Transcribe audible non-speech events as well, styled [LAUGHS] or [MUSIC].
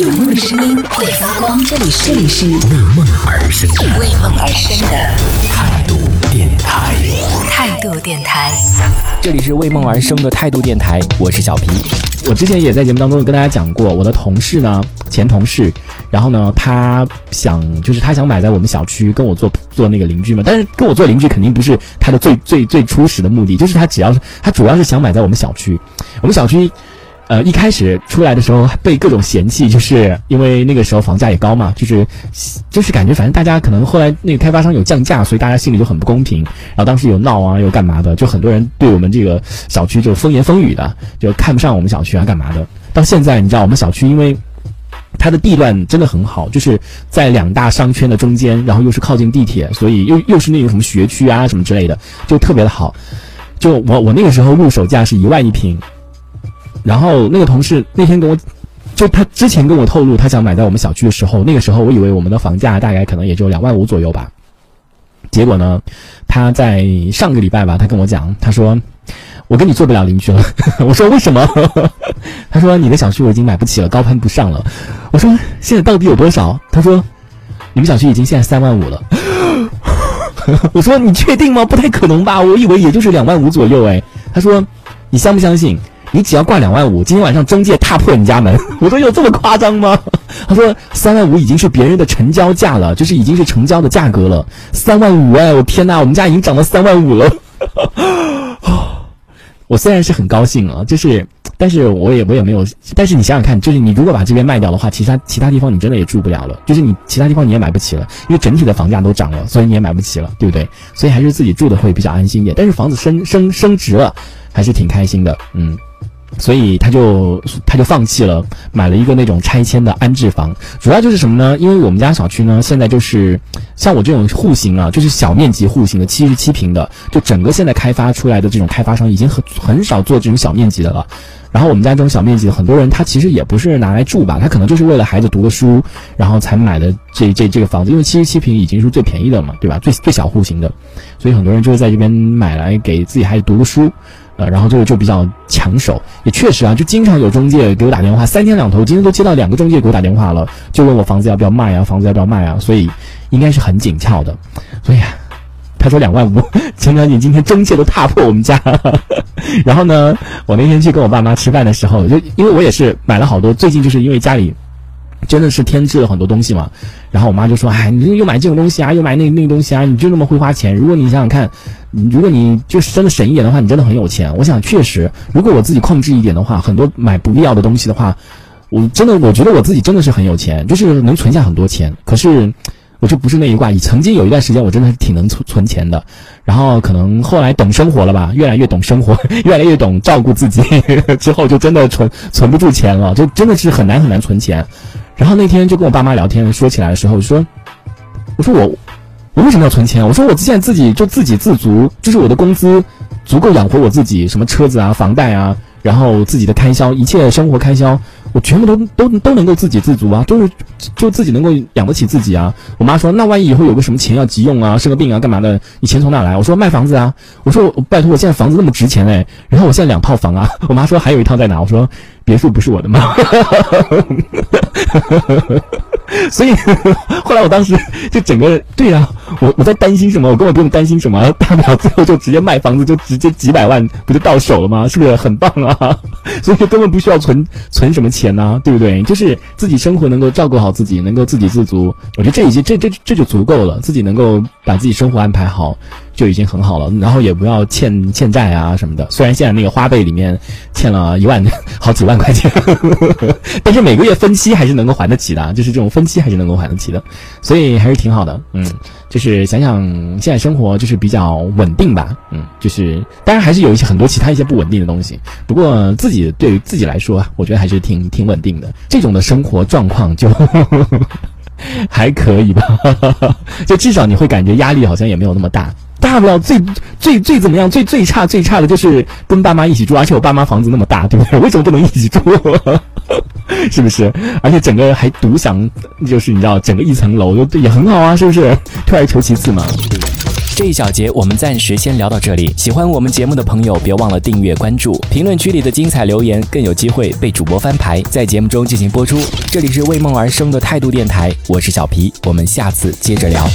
有梦的声音会发光，这里是这里是为梦而生的为梦而生的态度电台。态度电台。这里是为梦而生的态度电台，我是小皮。我之前也在节目当中跟大家讲过，我的同事呢，前同事，然后呢，他想就是他想买在我们小区跟我做做那个邻居嘛，但是跟我做邻居肯定不是他的最最最初始的目的，就是他只要是他主要是想买在我们小区，我们小区。呃，一开始出来的时候被各种嫌弃，就是因为那个时候房价也高嘛，就是就是感觉反正大家可能后来那个开发商有降价，所以大家心里就很不公平。然后当时有闹啊，又干嘛的，就很多人对我们这个小区就风言风语的，就看不上我们小区啊，干嘛的。到现在你知道，我们小区因为它的地段真的很好，就是在两大商圈的中间，然后又是靠近地铁，所以又又是那种什么学区啊什么之类的，就特别的好。就我我那个时候入手价是一万一平。然后那个同事那天跟我，就他之前跟我透露他想买在我们小区的时候，那个时候我以为我们的房价大概可能也就两万五左右吧。结果呢，他在上个礼拜吧，他跟我讲，他说我跟你做不了邻居了。[LAUGHS] 我说为什么？[LAUGHS] 他说你的小区我已经买不起了，高攀不上了。我说现在到底有多少？他说你们小区已经现在三万五了。[LAUGHS] 我说你确定吗？不太可能吧？我以为也就是两万五左右哎。他说你相不相信？你只要挂两万五，今天晚上中介踏破你家门。[LAUGHS] 我说有这么夸张吗？[LAUGHS] 他说三万五已经是别人的成交价了，就是已经是成交的价格了。三万五哎，我天哪，我们家已经涨到三万五了。[LAUGHS] 我虽然是很高兴啊，就是，但是我也我也没有。但是你想想看，就是你如果把这边卖掉的话，其他其他地方你真的也住不了了，就是你其他地方你也买不起了，因为整体的房价都涨了，所以你也买不起了，对不对？所以还是自己住的会比较安心一点。但是房子升升升值了，还是挺开心的，嗯。所以他就他就放弃了，买了一个那种拆迁的安置房。主要就是什么呢？因为我们家小区呢，现在就是像我这种户型啊，就是小面积户型的七十七平的，就整个现在开发出来的这种开发商已经很很少做这种小面积的了。然后我们家这种小面积的很多人他其实也不是拿来住吧，他可能就是为了孩子读个书，然后才买的这这这个房子。因为七十七平已经是最便宜的嘛，对吧？最最小户型的，所以很多人就是在这边买来给自己孩子读个书。呃，然后就就比较抢手，也确实啊，就经常有中介给我打电话，三天两头，今天都接到两个中介给我打电话了，就问我房子要不要卖啊，房子要不要卖啊，所以应该是很紧俏的。所以他说两万五，前两天今天中介都踏破我们家。[LAUGHS] 然后呢，我那天去跟我爸妈吃饭的时候，就因为我也是买了好多，最近就是因为家里。真的是添置了很多东西嘛，然后我妈就说：“哎，你又买这种东西啊，又买那那个东西啊，你就那么会花钱。如果你想想看，如果你就是真的省一点的话，你真的很有钱。我想确实，如果我自己控制一点的话，很多买不必要的东西的话，我真的我觉得我自己真的是很有钱，就是能存下很多钱。可是我就不是那一挂，你曾经有一段时间我真的是挺能存存钱的，然后可能后来懂生活了吧，越来越懂生活，[LAUGHS] 越来越懂照顾自己，[LAUGHS] 之后就真的存存不住钱了，就真的是很难很难存钱。”然后那天就跟我爸妈聊天，说起来的时候，我说：“我说我，我为什么要存钱？我说我现在自己就自给自足，就是我的工资足够养活我自己，什么车子啊、房贷啊，然后自己的开销，一切生活开销。”我全部都都都能够自给自足啊，都是就自己能够养得起自己啊。我妈说，那万一以后有个什么钱要急用啊，生个病啊，干嘛的？你钱从哪来？我说卖房子啊。我说我拜托，我现在房子那么值钱哎，然后我现在两套房啊。我妈说还有一套在哪？我说别墅不是我的吗？[LAUGHS] 所以后来我当时就整个对呀，我我在担心什么？我根本不用担心什么，大不了最后就直接卖房子，就直接几百万不就到手了吗？是不是很棒啊？[LAUGHS] 所以根本不需要存存什么钱呢，对不对？就是自己生活能够照顾好自己，能够自给自足，我觉得这已经这这这就足够了。自己能够把自己生活安排好。就已经很好了，然后也不要欠欠债啊什么的。虽然现在那个花呗里面欠了一万 [LAUGHS] 好几万块钱，[LAUGHS] 但是每个月分期还是能够还得起的，就是这种分期还是能够还得起的，所以还是挺好的。嗯，就是想想现在生活就是比较稳定吧。嗯，就是当然还是有一些很多其他一些不稳定的东西，不过自己对于自己来说，我觉得还是挺挺稳定的。这种的生活状况就 [LAUGHS] 还可以吧，[LAUGHS] 就至少你会感觉压力好像也没有那么大。大不了最最最怎么样？最最差最差的就是跟爸妈一起住，而且我爸妈房子那么大，对不对？为什么不能一起住？[LAUGHS] 是不是？而且整个人还独享，就是你知道整个一层楼的也很好啊。是不是？退而求其次嘛。这一小节我们暂时先聊到这里。喜欢我们节目的朋友别忘了订阅、关注，评论区里的精彩留言更有机会被主播翻牌，在节目中进行播出。这里是为梦而生的态度电台，我是小皮。我们下次接着聊。